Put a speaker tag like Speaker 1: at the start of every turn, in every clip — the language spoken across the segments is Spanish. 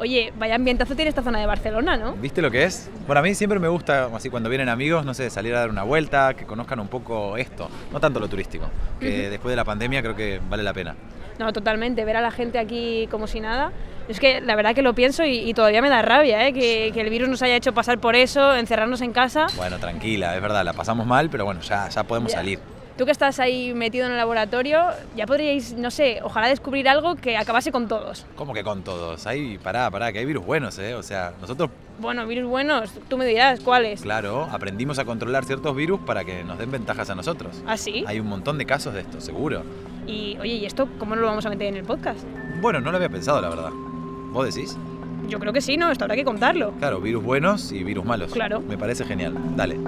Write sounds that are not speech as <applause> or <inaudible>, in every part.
Speaker 1: Oye, vaya ambientazo tiene esta zona de Barcelona, ¿no?
Speaker 2: ¿Viste lo que es? Bueno, a mí siempre me gusta, así cuando vienen amigos, no sé, salir a dar una vuelta, que conozcan un poco esto, no tanto lo turístico, que después de la pandemia creo que vale la pena.
Speaker 1: No, totalmente, ver a la gente aquí como si nada. Es que la verdad que lo pienso y, todavía me da rabia, ¿eh? que, que, el virus nos haya hecho pasar por eso, encerrarnos en casa.
Speaker 2: Bueno, tranquila, es verdad, la pasamos mal, pero bueno, ya, ya podemos salir.
Speaker 1: Tú que estás ahí metido en el laboratorio, ya podríais, no sé, ojalá descubrir algo que acabase con todos.
Speaker 2: ¿Cómo que con todos? Ahí, pará, pará, que hay virus buenos, ¿eh? O sea, nosotros...
Speaker 1: Bueno, virus buenos, tú me dirás cuáles.
Speaker 2: Claro, aprendimos a controlar ciertos virus para que nos den ventajas a nosotros.
Speaker 1: ¿Ah, sí?
Speaker 2: Hay un montón de casos de esto, seguro.
Speaker 1: Y, oye, ¿y esto cómo no lo vamos a meter en el podcast?
Speaker 2: Bueno, no lo había pensado, la verdad. ¿Vos decís?
Speaker 1: Yo creo que sí, ¿no? Esto habrá que contarlo.
Speaker 2: Claro, virus buenos y virus malos.
Speaker 1: Claro.
Speaker 2: Me parece genial. Dale.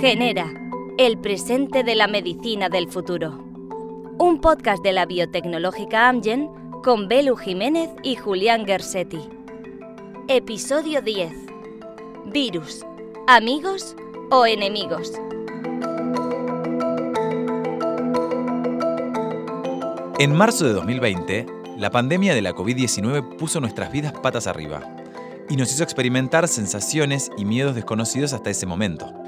Speaker 3: Genera, el presente de la medicina del futuro. Un podcast de la biotecnológica Amgen con Belu Jiménez y Julián Gersetti. Episodio 10. Virus. ¿Amigos o enemigos?
Speaker 2: En marzo de 2020, la pandemia de la COVID-19 puso nuestras vidas patas arriba y nos hizo experimentar sensaciones y miedos desconocidos hasta ese momento.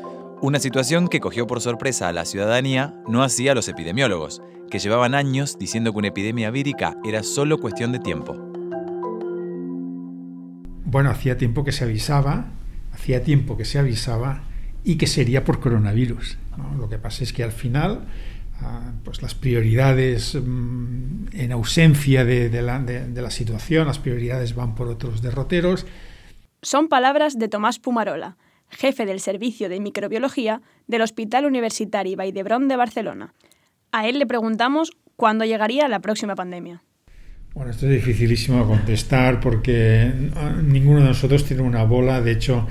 Speaker 2: Una situación que cogió por sorpresa a la ciudadanía no hacía a los epidemiólogos, que llevaban años diciendo que una epidemia vírica era solo cuestión de tiempo.
Speaker 4: Bueno, hacía tiempo que se avisaba, hacía tiempo que se avisaba y que sería por coronavirus. Lo que pasa es que al final ah, pues las prioridades mm, en ausencia de, la, de la situación, las prioridades van por otros derroteros.
Speaker 1: Son palabras de Tomás Pumarola, jefe del Servicio de Microbiología del Hospital Universitario Vall de Barcelona. A él le preguntamos cuándo llegaría la próxima pandemia.
Speaker 4: Bueno, esto es dificilísimo contestar porque ninguno de nosotros tiene una bola. De hecho,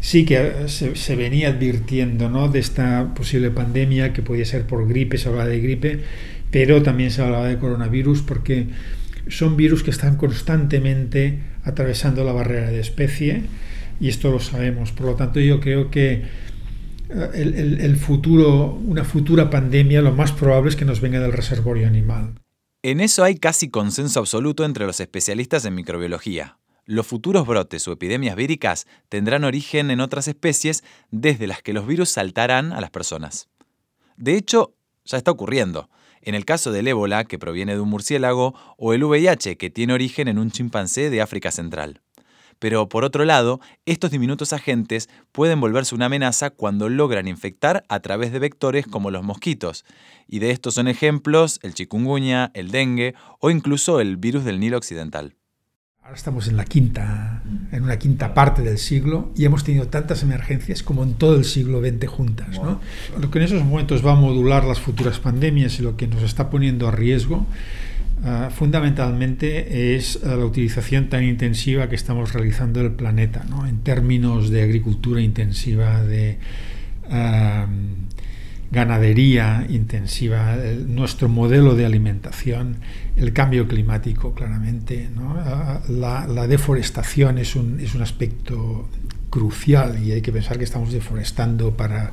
Speaker 4: sí que se, venía advirtiendo ¿no? de esta posible pandemia que podía ser por gripe, se hablaba de gripe, pero también se hablaba de coronavirus porque son virus que están constantemente atravesando la barrera de especie y esto lo sabemos. Por lo tanto, yo creo que eh, el, futuro, una futura pandemia, lo más probable es que nos venga del reservorio animal.
Speaker 2: En eso hay casi consenso absoluto entre los especialistas en microbiología. Los futuros brotes o epidemias víricas tendrán origen en otras especies desde las que los virus saltarán a las personas. De hecho, ya está ocurriendo. En el caso del ébola, que proviene de un murciélago, o el VIH, que tiene origen en un chimpancé de África Central. Pero por otro lado, estos diminutos agentes pueden volverse una amenaza cuando logran infectar a través de vectores como los mosquitos. Y de estos son ejemplos el chikungunya, el dengue o incluso el virus del Nilo Occidental.
Speaker 4: Ahora estamos en la quinta, en una quinta parte del siglo y hemos tenido tantas emergencias como en todo el siglo XX juntas. Lo que en esos momentos va a modular las futuras pandemias y lo que nos está poniendo a riesgo Ah, fundamentalmente es ah, la utilización tan intensiva que estamos realizando del planeta, ¿no? en términos de agricultura intensiva, de ganadería intensiva, nuestro modelo de alimentación, el cambio climático, claramente. Ah, la, deforestación es un, es un aspecto crucial y hay que pensar que estamos deforestando para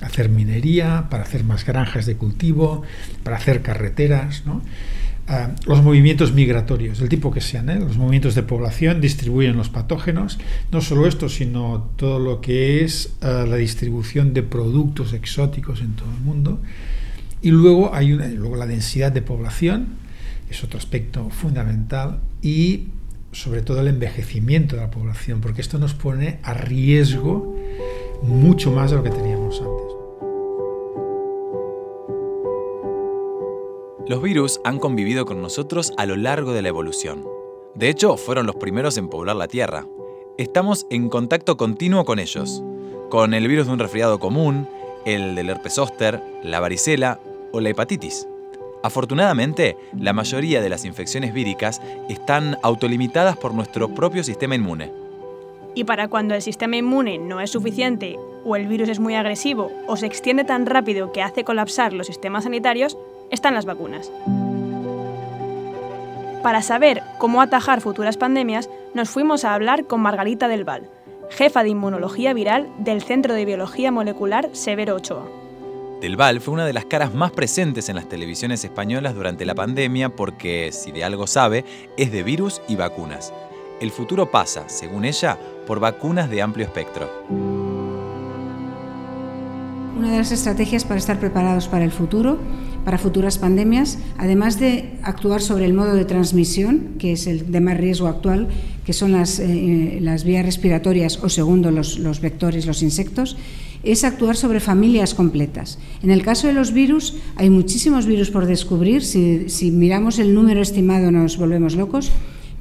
Speaker 4: hacer minería, para hacer más granjas de cultivo, para hacer carreteras. ¿no? Los movimientos migratorios, del tipo que sean, ¿eh? los movimientos de población distribuyen los patógenos, no solo esto, sino todo lo que es eh, la distribución de productos exóticos en todo el mundo. Y luego hay una, luego la densidad de población, es otro aspecto fundamental, y sobre todo el envejecimiento de la población, porque esto nos pone a riesgo mucho más de lo que teníamos
Speaker 2: Los virus han convivido con nosotros a lo largo de la evolución. De hecho, fueron los primeros en poblar la Tierra. Estamos en contacto continuo con ellos, con el virus de un resfriado común, el del herpes zóster, la varicela o la hepatitis. Afortunadamente, la mayoría de las infecciones víricas están autolimitadas por nuestro propio sistema inmune.
Speaker 1: Y para cuando el sistema inmune no es suficiente, o el virus es muy agresivo, o se extiende tan rápido que hace colapsar los sistemas sanitarios, están las vacunas. Para saber cómo atajar futuras pandemias, nos fuimos a hablar con Margarita del Val, jefa de inmunología viral del Centro de Biología Molecular Severo Ochoa.
Speaker 2: Del Val fue una de las caras más presentes en las televisiones españolas durante la pandemia porque, si de algo sabe, es de virus y vacunas. El futuro pasa, según ella, por vacunas de amplio espectro.
Speaker 5: Una de las estrategias para estar preparados para el futuro, para futuras pandemias, además de actuar sobre el modo de transmisión, que es el de más riesgo actual, que son las, eh, las vías respiratorias o segundo los, los vectores, los insectos, es actuar sobre familias completas. En el caso de los virus, hay muchísimos virus por descubrir. Si, si miramos el número estimado nos volvemos locos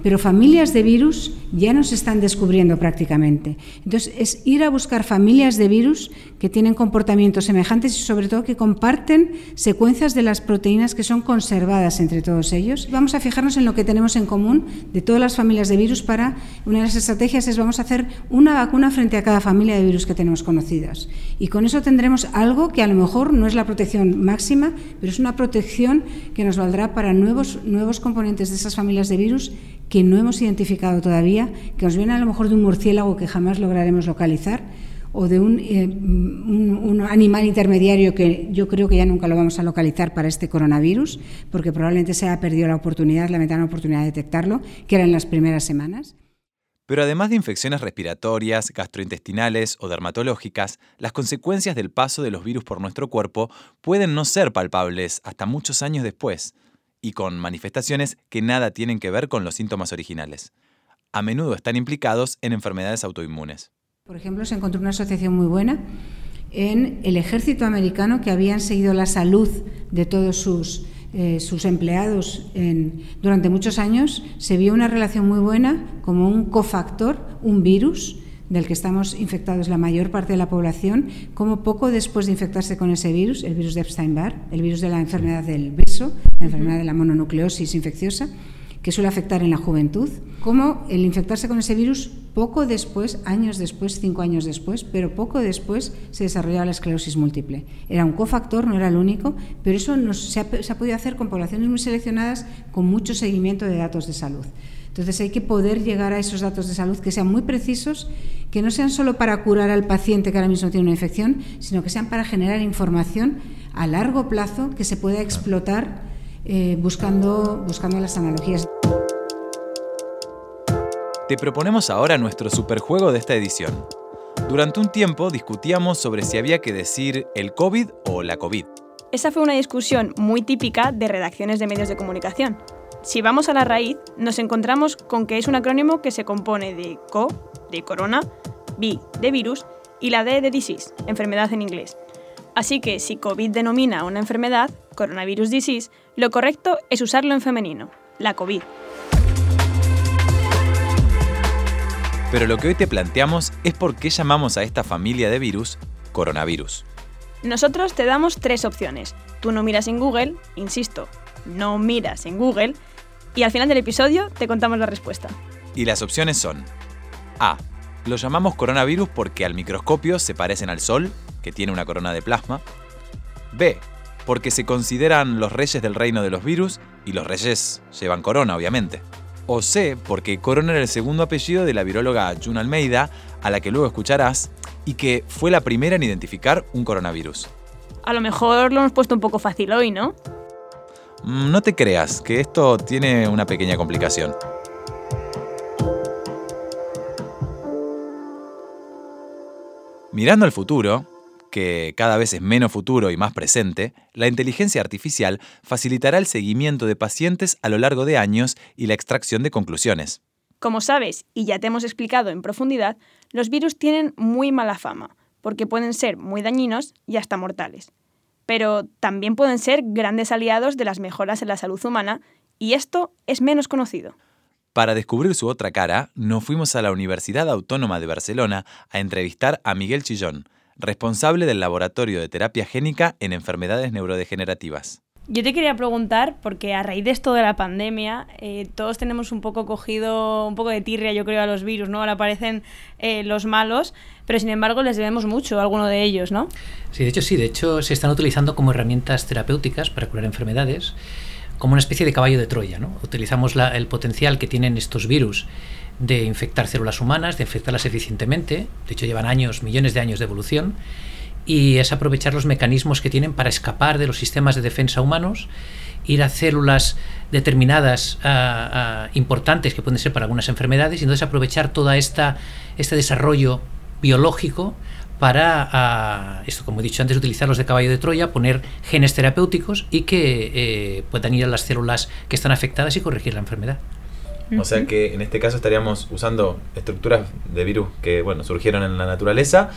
Speaker 5: pero familias de virus ya no se están descubriendo prácticamente. Entonces, es ir a buscar familias de virus que tienen comportamientos semejantes y sobre todo que comparten secuencias de las proteínas que son conservadas entre todos ellos. Vamos a fijarnos en lo que tenemos en común de todas las familias de virus para, una de las estrategias es vamos a hacer una vacuna frente a cada familia de virus que tenemos conocidas. Y con eso tendremos algo que a lo mejor no es la protección máxima, pero es una protección que nos valdrá para nuevos, nuevos componentes de esas familias de virus que no hemos identificado todavía, que nos viene a lo mejor de un murciélago que jamás lograremos localizar o de eh, un, animal intermediario que yo creo que ya nunca lo vamos a localizar para este coronavirus, porque probablemente se haya perdido la oportunidad, la la oportunidad de detectarlo, que era en las primeras semanas.
Speaker 2: Pero además de infecciones respiratorias, gastrointestinales o dermatológicas, las consecuencias del paso de los virus por nuestro cuerpo pueden no ser palpables hasta muchos años después y con manifestaciones que nada tienen que ver con los síntomas originales. A menudo están implicados en enfermedades autoinmunes.
Speaker 5: Por ejemplo, se encontró una asociación muy buena en el ejército americano que habían seguido la salud de todos sus, eh, sus empleados durante muchos años. Se vio una relación muy buena como un cofactor, un virus, del que estamos infectados la mayor parte de la población, como poco después de infectarse con ese virus, el virus de Epstein-Barr, el virus de la enfermedad del beso, la enfermedad de la mononucleosis infecciosa, que suele afectar en la juventud, como el infectarse con ese virus poco después, años después, cinco años después, pero poco después se desarrollaba la esclerosis múltiple. Era un cofactor, no era el único, pero eso se, ha, se ha podido hacer con poblaciones muy seleccionadas, con mucho seguimiento de datos de salud. Entonces hay que poder llegar a esos datos de salud que sean muy precisos, que no sean solo para curar al paciente que ahora mismo tiene una infección, sino que sean para generar información a largo plazo que se pueda explotar eh, buscando, buscando las analogías.
Speaker 2: Te proponemos ahora nuestro superjuego de esta edición. Durante un tiempo discutíamos sobre si había que decir el COVID o la COVID.
Speaker 1: Esa fue una discusión muy típica de redacciones de medios de comunicación. Si vamos a la raíz, nos encontramos con que es un acrónimo que se compone de CO, de corona, V, de virus, y la D de disease, enfermedad en inglés. Así que si COVID denomina una enfermedad, coronavirus disease, lo correcto es usarlo en femenino, la COVID.
Speaker 2: Pero lo que hoy te planteamos es por qué llamamos a esta familia de virus coronavirus.
Speaker 1: Nosotros te damos tres opciones. Tú no miras en Google, insisto, no miras en Google, y al final del episodio te contamos la respuesta.
Speaker 2: Y las opciones son A. Lo llamamos coronavirus porque al microscopio se parecen al Sol, que tiene una corona de plasma. B. Porque se consideran los reyes del reino de los virus y los reyes llevan corona, obviamente. O C. Porque corona era el segundo apellido de la viróloga June Almeida, a la que luego escucharás, y que fue la primera en identificar un coronavirus.
Speaker 1: A lo mejor lo hemos puesto un poco fácil hoy, ¿no?
Speaker 2: Mm, no te creas, que esto tiene una pequeña complicación. Mirando al futuro, que cada vez es menos futuro y más presente, la inteligencia artificial facilitará el seguimiento de pacientes a lo largo de años y la extracción de conclusiones.
Speaker 1: Como sabes, y ya te hemos explicado en profundidad, los virus tienen muy mala fama, porque pueden ser muy dañinos y hasta mortales pero también pueden ser grandes aliados de las mejoras en la salud humana y esto es menos conocido.
Speaker 2: Para descubrir su otra cara, nos fuimos a la Universidad Autónoma de Barcelona a entrevistar a Miguel Chillón, responsable del Laboratorio de Terapia Génica en Enfermedades Neurodegenerativas.
Speaker 1: Yo te quería preguntar, porque a raíz de esto de la pandemia, eh, todos tenemos un poco cogido, un poco de tirria, yo creo, a los virus, ¿no? Ahora aparecen eh, los malos, pero sin embargo les debemos mucho a alguno de ellos, ¿no?
Speaker 6: Sí, de hecho sí, de hecho se están utilizando como herramientas terapéuticas para curar enfermedades, como una especie de caballo de Troya, ¿no? Utilizamos el potencial que tienen estos virus de infectar células humanas, de infectarlas eficientemente, de hecho llevan años, millones de años de evolución, y es aprovechar los mecanismos que tienen para escapar de los sistemas de defensa humanos, ir a células determinadas ah, importantes que pueden ser para algunas enfermedades y entonces aprovechar toda esta este desarrollo biológico para, ah, esto como he dicho antes, utilizarlos de caballo de Troya, poner genes terapéuticos y que eh, puedan ir a las células que están afectadas y corregir la enfermedad.
Speaker 2: O sea que en este caso estaríamos usando estructuras de virus que bueno surgieron en la naturaleza,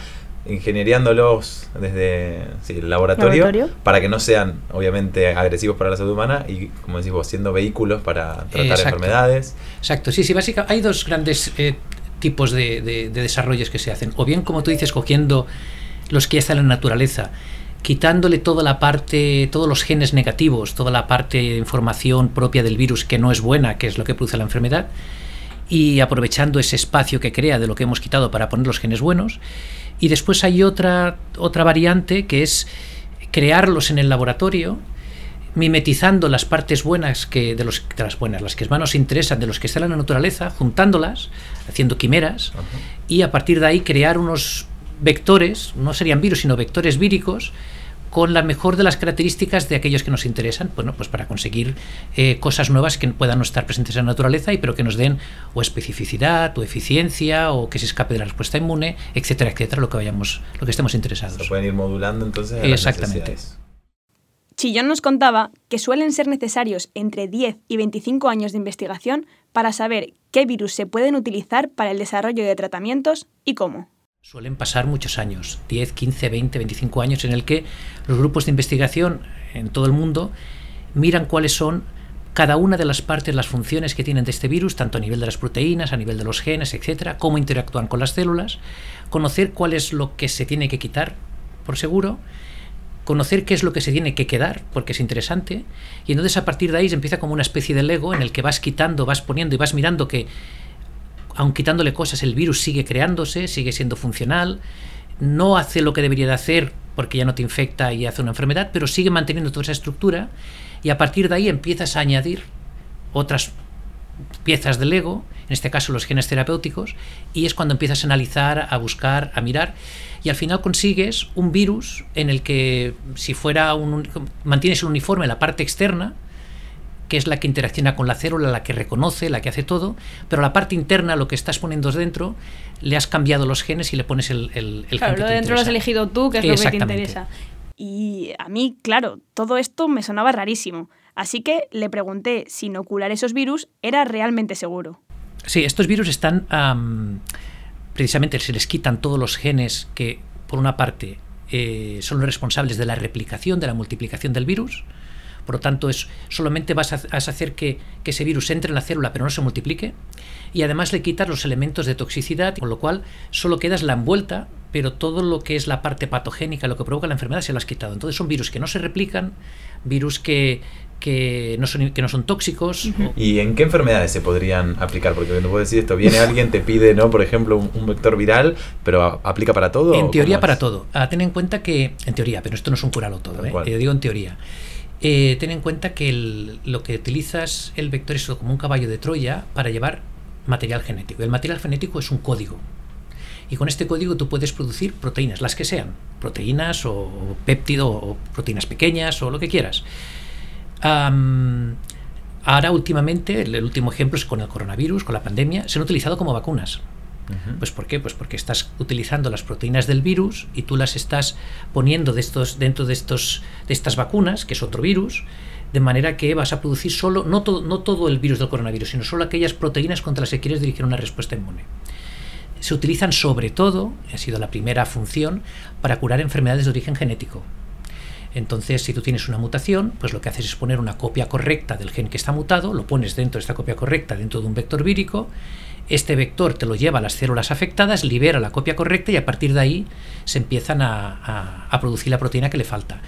Speaker 2: ingenieriándolos desde el laboratorio, para que no sean obviamente agresivos para la salud humana y como decís vos, siendo vehículos para tratar enfermedades.
Speaker 6: Exacto, sí, sí, básicamente hay dos grandes eh, tipos de, desarrollos que se hacen. O bien, como tú dices, cogiendo los que ya están en la naturaleza, quitándole toda la parte, todos los genes negativos, toda la parte de información propia del virus que no es buena, que es lo que produce la enfermedad, y aprovechando ese espacio que crea de lo que hemos quitado para poner los genes buenos. Y después hay otra, otra variante que es crearlos en el laboratorio mimetizando las partes buenas que de, los, de las buenas, las que más nos interesan, de los que están en la naturaleza, juntándolas, haciendo quimeras, y a partir de ahí crear unos vectores, no serían virus, sino vectores víricos, con la mejor de las características de aquellos que nos interesan, bueno, pues para conseguir eh, cosas nuevas que puedan no estar presentes en la naturaleza, y pero que nos den o especificidad, o eficiencia, o que se escape de la respuesta inmune, etcétera, etcétera, lo que vayamos, lo que estemos interesados.
Speaker 2: Se pueden ir modulando entonces.
Speaker 6: Exactamente.
Speaker 1: Chillón nos contaba que suelen ser necesarios entre 10 y 25 años de investigación para saber qué virus se pueden utilizar para el desarrollo de tratamientos y cómo.
Speaker 6: Suelen pasar muchos años, 10, 15, 20, 25 años en el que los grupos de investigación en todo el mundo miran cuáles son cada una de las partes, las funciones que tienen de este virus, tanto a nivel de las proteínas, a nivel de los genes, etcétera, cómo interactúan con las células, conocer cuál es lo que se tiene que quitar por seguro conocer qué es lo que se tiene que quedar, porque es interesante, y entonces a partir de ahí se empieza como una especie de Lego en el que vas quitando, vas poniendo y vas mirando que, aun quitándole cosas, el virus sigue creándose, sigue siendo funcional, no hace lo que debería de hacer porque ya no te infecta y hace una enfermedad, pero sigue manteniendo toda esa estructura, y a partir de ahí empiezas a añadir otras piezas del Lego, en este caso los genes terapéuticos, y es cuando empiezas a analizar, a buscar, a mirar, y al final consigues un virus en el que si fuera un mantienes el uniforme la parte externa que es la que interacciona con la célula, la que reconoce, la que hace todo, pero la parte interna, lo que estás poniendo dentro, le has cambiado los genes y le pones el, el,
Speaker 1: el claro, lo de dentro lo has elegido tú, que es lo que te interesa. Y a mí, claro, todo esto me sonaba rarísimo. Así que le pregunté si inocular esos virus era realmente seguro.
Speaker 6: Sí, estos virus están precisamente se les quitan todos los genes que, por una parte, eh, son los responsables de la replicación, de la multiplicación del virus. Por lo tanto, es, solamente vas a, hacer que, ese virus entre en la célula pero no se multiplique. Y además le quitas los elementos de toxicidad, con lo cual solo quedas la envuelta, pero todo lo que es la parte patogénica, lo que provoca la enfermedad, se lo has quitado. Entonces son virus que no se replican, virus que, que no son, que no son tóxicos.
Speaker 2: ¿Y en qué enfermedades se podrían aplicar? Porque no puedo decir esto, viene <laughs> alguien, te pide, ¿no? Por ejemplo, un, vector viral, pero ¿aplica para todo?
Speaker 6: En teoría para todo. Ah, ten en cuenta que, en teoría, pero esto no es un curalo todo, ¿eh? Yo digo en teoría. Eh, ten en cuenta que lo que utilizas el vector es como un caballo de Troya para llevar material genético. El material genético es un código. Y con este código tú puedes producir proteínas, las que sean, proteínas o péptido o proteínas pequeñas o lo que quieras ahora últimamente, el, último ejemplo es con el coronavirus, con la pandemia, se han utilizado como vacunas. Pues ¿por qué? Pues porque estás utilizando las proteínas del virus y tú las estás poniendo dentro de, estos, de estas vacunas, que es otro virus, de manera que vas a producir solo, no no todo el virus del coronavirus, sino solo aquellas proteínas contra las que quieres dirigir una respuesta inmune. Se utilizan sobre todo, ha sido la primera función, para curar enfermedades de origen genético. Entonces, si tú tienes una mutación, pues lo que haces es poner una copia correcta del gen que está mutado, lo pones dentro de esta copia correcta dentro de un vector vírico, este vector te lo lleva a las células afectadas, libera la copia correcta y a partir de ahí se empiezan a, producir la proteína que le falta.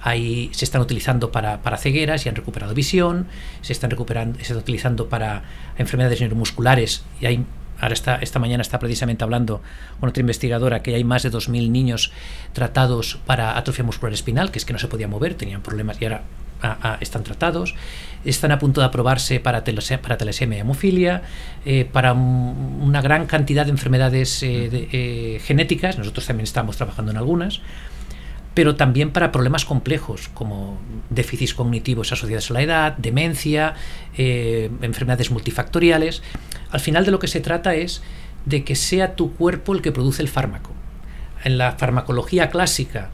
Speaker 6: Ahí se están utilizando para, para, cegueras y han recuperado visión, se están, recuperando, se están utilizando para enfermedades neuromusculares y hay ahora está, esta mañana está precisamente hablando con otra investigadora que hay más de 2.000 niños tratados para atrofia muscular espinal, que es que no se podía mover, tenían problemas y ahora están tratados, están a punto de aprobarse para, telesemia y hemofilia, eh, para una gran cantidad de enfermedades eh, eh, genéticas, nosotros también estamos trabajando en algunas, pero también para problemas complejos como déficits cognitivos asociados a la edad, demencia, enfermedades multifactoriales. Al final de lo que se trata es de que sea tu cuerpo el que produce el fármaco. En la farmacología clásica,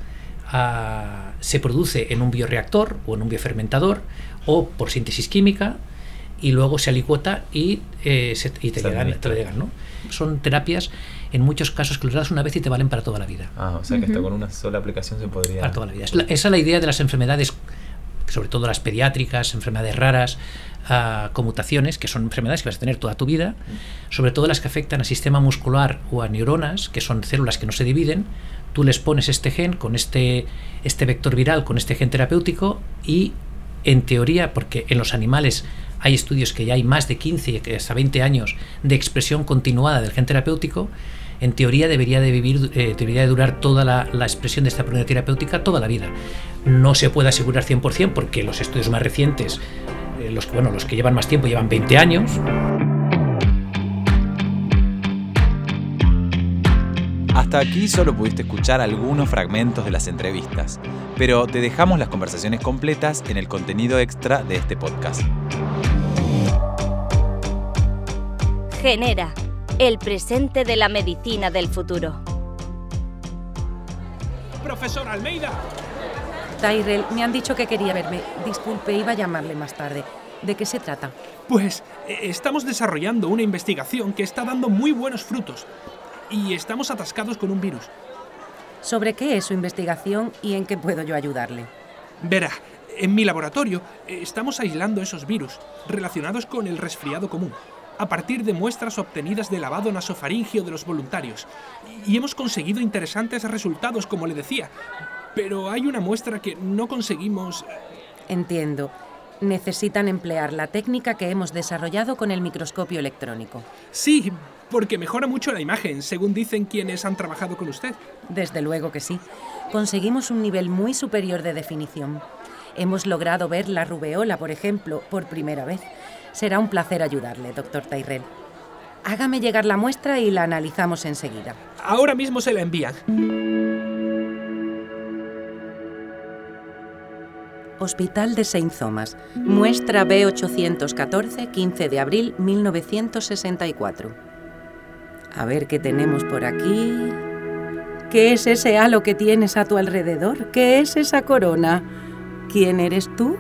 Speaker 6: se produce en un bioreactor o en un biofermentador o por síntesis química y luego se alicuota y, eh, te, llegan, ¿no? Son terapias en muchos casos que los das una vez y te valen para toda la vida.
Speaker 2: Ah, o sea que con una sola aplicación se podría...
Speaker 6: Para toda la vida. esa es la idea de las enfermedades, sobre todo las pediátricas, enfermedades raras, uh, conmutaciones, que son enfermedades que vas a tener toda tu vida, sobre todo las que afectan al sistema muscular o a neuronas, que son células que no se dividen, tú les pones este gen con este, este vector viral, con este gen terapéutico y en teoría, porque en los animales hay estudios que ya hay más de 15 hasta 20 años de expresión continuada del gen terapéutico, en teoría debería de vivir, eh, debería de durar toda la, expresión de esta propiedad terapéutica toda la vida. No se puede asegurar 100% porque los estudios más recientes, eh, los, bueno, los que llevan más tiempo llevan 20 años.
Speaker 2: Hasta aquí solo pudiste escuchar algunos fragmentos de las entrevistas, pero te dejamos las conversaciones completas en el contenido extra de este podcast.
Speaker 3: Genera, el presente de la medicina del futuro.
Speaker 7: Profesor Almeida.
Speaker 8: Tyrell, me han dicho que quería verme. Disculpe, iba a llamarle más tarde. ¿De qué se trata?
Speaker 7: Pues eh, estamos desarrollando una investigación que está dando muy buenos frutos y estamos atascados con un virus.
Speaker 8: ¿Sobre qué es su investigación y en qué puedo yo ayudarle?
Speaker 7: Verá, en mi laboratorio eh, estamos aislando esos virus relacionados con el resfriado común a partir de muestras obtenidas de lavado nasofaringio de los voluntarios. Y hemos conseguido interesantes resultados, como le decía. Pero hay una muestra que no conseguimos...
Speaker 8: Entiendo. Necesitan emplear la técnica que hemos desarrollado con el microscopio electrónico.
Speaker 7: Sí, porque mejora mucho la imagen, según dicen quienes han trabajado con usted.
Speaker 8: Desde luego que sí. Conseguimos un nivel muy superior de definición. Hemos logrado ver la rubeola, por ejemplo, por primera vez. Será un placer ayudarle, doctor Tyrell. Hágame llegar la muestra y la analizamos enseguida.
Speaker 7: Ahora mismo se la envían.
Speaker 8: Hospital de Saint Thomas. Muestra B814, 15 de abril 1964. A ver qué tenemos por aquí. ¿Qué es ese halo que tienes a tu alrededor? ¿Qué es esa corona? ¿Quién eres tú?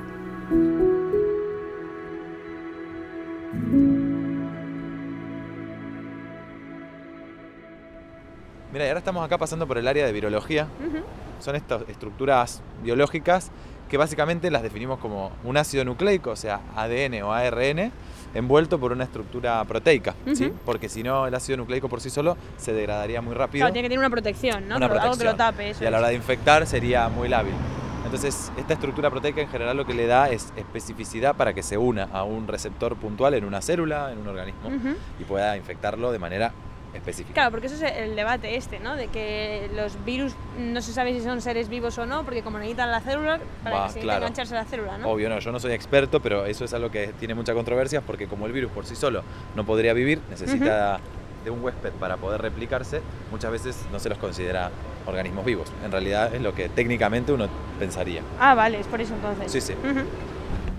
Speaker 2: Mira, y ahora estamos acá pasando por el área de virología. Son estas estructuras biológicas que básicamente las definimos como un ácido nucleico, o sea, ADN o ARN, envuelto por una estructura proteica, ¿sí? Porque si no, el ácido nucleico por sí solo se degradaría muy rápido.
Speaker 1: Claro, tiene que tener una protección, ¿no?
Speaker 2: Una
Speaker 1: Algo que lo tape.
Speaker 2: y a la hora de infectar sería muy lábil. Entonces, esta estructura proteica en general lo que le da es especificidad para que se una a un receptor puntual en una célula, en un organismo, y pueda infectarlo de manera específica.
Speaker 1: Claro, porque eso es el debate este, ¿no? De que los virus no se sabe si son seres vivos o no, porque como necesitan la célula, para que se engancharse a la célula, ¿no?
Speaker 2: Obvio, no, yo no soy experto, pero eso es algo que tiene mucha controversia, porque como el virus por sí solo no podría vivir, necesita de un huésped para poder replicarse, muchas veces no se los considera organismos vivos. En realidad es lo que técnicamente uno pensaría.
Speaker 1: Ah, vale, es por eso entonces.
Speaker 2: Sí, sí.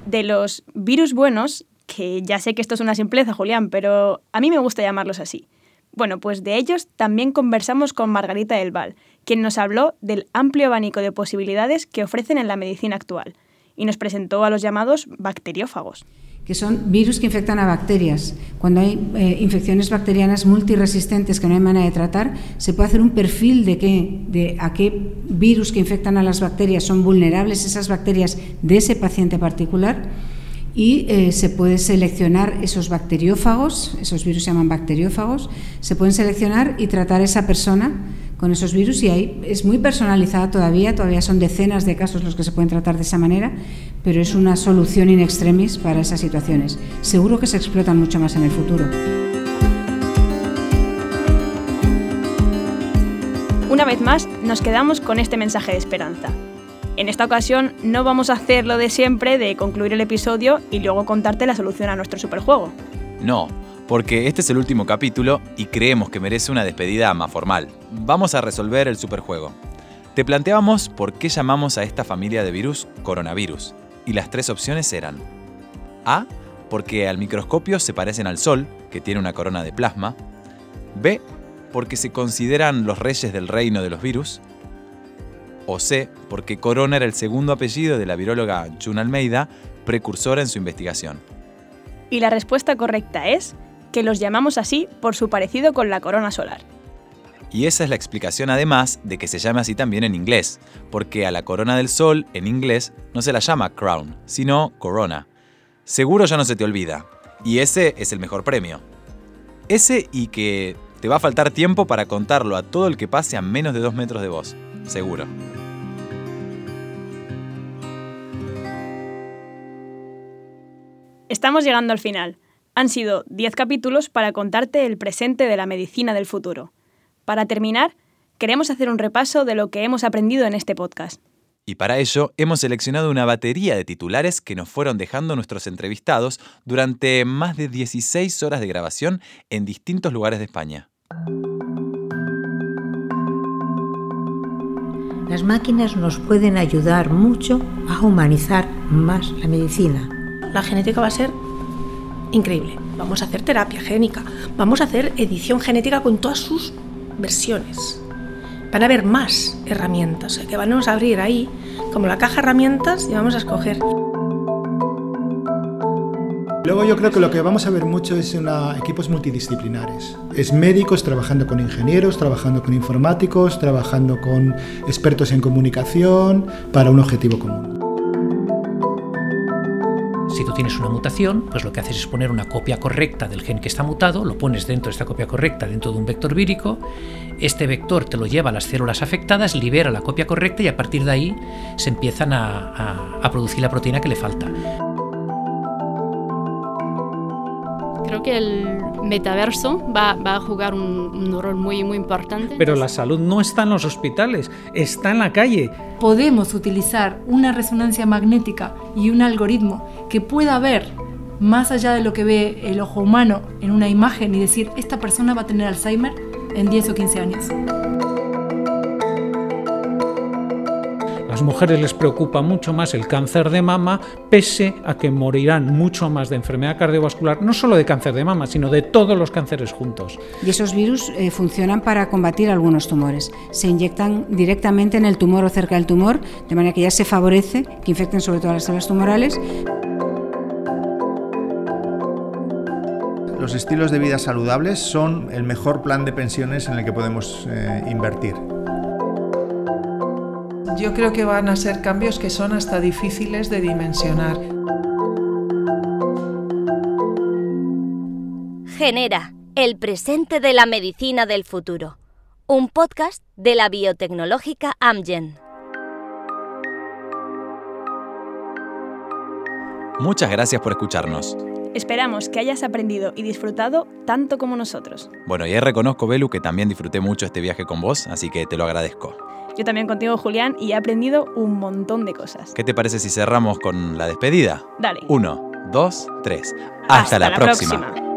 Speaker 1: De los virus buenos, que ya sé que esto es una simpleza, Julián, pero a mí me gusta llamarlos así. Bueno, pues de ellos también conversamos con Margarita del Val, quien nos habló del amplio abanico de posibilidades que ofrecen en la medicina actual y nos presentó a los llamados bacteriófagos.
Speaker 5: Que son virus que infectan a bacterias. Cuando hay eh, infecciones bacterianas multiresistentes que no hay manera de tratar, se puede hacer un perfil de, qué, de a qué virus que infectan a las bacterias son vulnerables esas bacterias de ese paciente particular y eh, se puede seleccionar esos bacteriófagos, esos virus se llaman bacteriófagos, se pueden seleccionar y tratar a esa persona con esos virus y ahí es muy personalizada todavía, todavía son decenas de casos los que se pueden tratar de esa manera, pero es una solución in extremis para esas situaciones. Seguro que se explotan mucho más en el futuro.
Speaker 1: Una vez más, nos quedamos con este mensaje de esperanza. En esta ocasión no vamos a hacer lo de siempre de concluir el episodio y luego contarte la solución a nuestro superjuego.
Speaker 2: No, porque este es el último capítulo y creemos que merece una despedida más formal. Vamos a resolver el superjuego. Te planteábamos por qué llamamos a esta familia de virus coronavirus, y las tres opciones eran A, porque al microscopio se parecen al Sol, que tiene una corona de plasma, B, porque se consideran los reyes del reino de los virus, o C, porque Corona era el segundo apellido de la viróloga June Almeida, precursora en su investigación.
Speaker 1: Y la respuesta correcta es que los llamamos así por su parecido con la corona solar.
Speaker 2: Y esa es la explicación además de que se llame así también en inglés, porque a la corona del sol en inglés no se la llama crown, sino corona. Seguro ya no se te olvida, y ese es el mejor premio. Ese y que te va a faltar tiempo para contarlo a todo el que pase a menos de dos metros de vos, seguro.
Speaker 1: Estamos llegando al final. Han sido 10 capítulos para contarte el presente de la medicina del futuro. Para terminar, queremos hacer un repaso de lo que hemos aprendido en este podcast.
Speaker 2: Y para ello hemos seleccionado una batería de titulares que nos fueron dejando nuestros entrevistados durante más de 16 horas de grabación en distintos lugares de España.
Speaker 9: Las máquinas nos pueden ayudar mucho a humanizar más la medicina.
Speaker 10: La genética va a ser increíble. Vamos a hacer terapia génica, vamos a hacer edición genética con todas sus versiones. Van a haber más herramientas que vamos a abrir ahí, como la caja herramientas, y vamos a escoger.
Speaker 11: Luego yo creo que lo que vamos a ver mucho es equipos multidisciplinares. Es médicos trabajando con ingenieros, trabajando con informáticos, trabajando con expertos en comunicación para un objetivo común.
Speaker 6: Tú tienes una mutación, pues lo que haces es poner una copia correcta del gen que está mutado, lo pones dentro de esta copia correcta dentro de un vector vírico, este vector te lo lleva a las células afectadas, libera la copia correcta y a partir de ahí se empiezan a, a producir la proteína que le falta.
Speaker 12: Creo que el metaverso va, va a jugar un, un, rol muy, muy importante.
Speaker 13: Pero la salud no está en los hospitales, está en la calle.
Speaker 14: Podemos utilizar una resonancia magnética y un algoritmo que pueda ver más allá de lo que ve el ojo humano en una imagen y decir, esta persona va a tener Alzheimer en 10 o 15 años.
Speaker 13: Las mujeres les preocupa mucho más el cáncer de mama, pese a que morirán mucho más de enfermedad cardiovascular, no solo de cáncer de mama, sino de todos los cánceres juntos.
Speaker 5: Y esos virus eh, funcionan para combatir algunos tumores. Se inyectan directamente en el tumor o cerca del tumor, de manera que ya se favorece que infecten sobre todo las células tumorales.
Speaker 15: Los estilos de vida saludables son el mejor plan de pensiones en el que podemos eh, invertir.
Speaker 16: Yo creo que van a ser cambios que son hasta difíciles de dimensionar.
Speaker 3: Genera, el presente de la medicina del futuro. Un podcast de la biotecnológica Amgen.
Speaker 2: Muchas gracias por escucharnos.
Speaker 1: Esperamos que hayas aprendido y disfrutado tanto como nosotros.
Speaker 2: Bueno, y ahí reconozco, Belu, que también disfruté mucho este viaje con vos, así que te lo agradezco.
Speaker 1: Yo también contigo, Julián, y he aprendido un montón de cosas.
Speaker 2: ¿Qué te parece si cerramos con la despedida?
Speaker 1: Dale.
Speaker 2: Uno, dos, tres. Hasta,
Speaker 1: Hasta
Speaker 2: la,
Speaker 1: la
Speaker 2: próxima.
Speaker 1: próxima.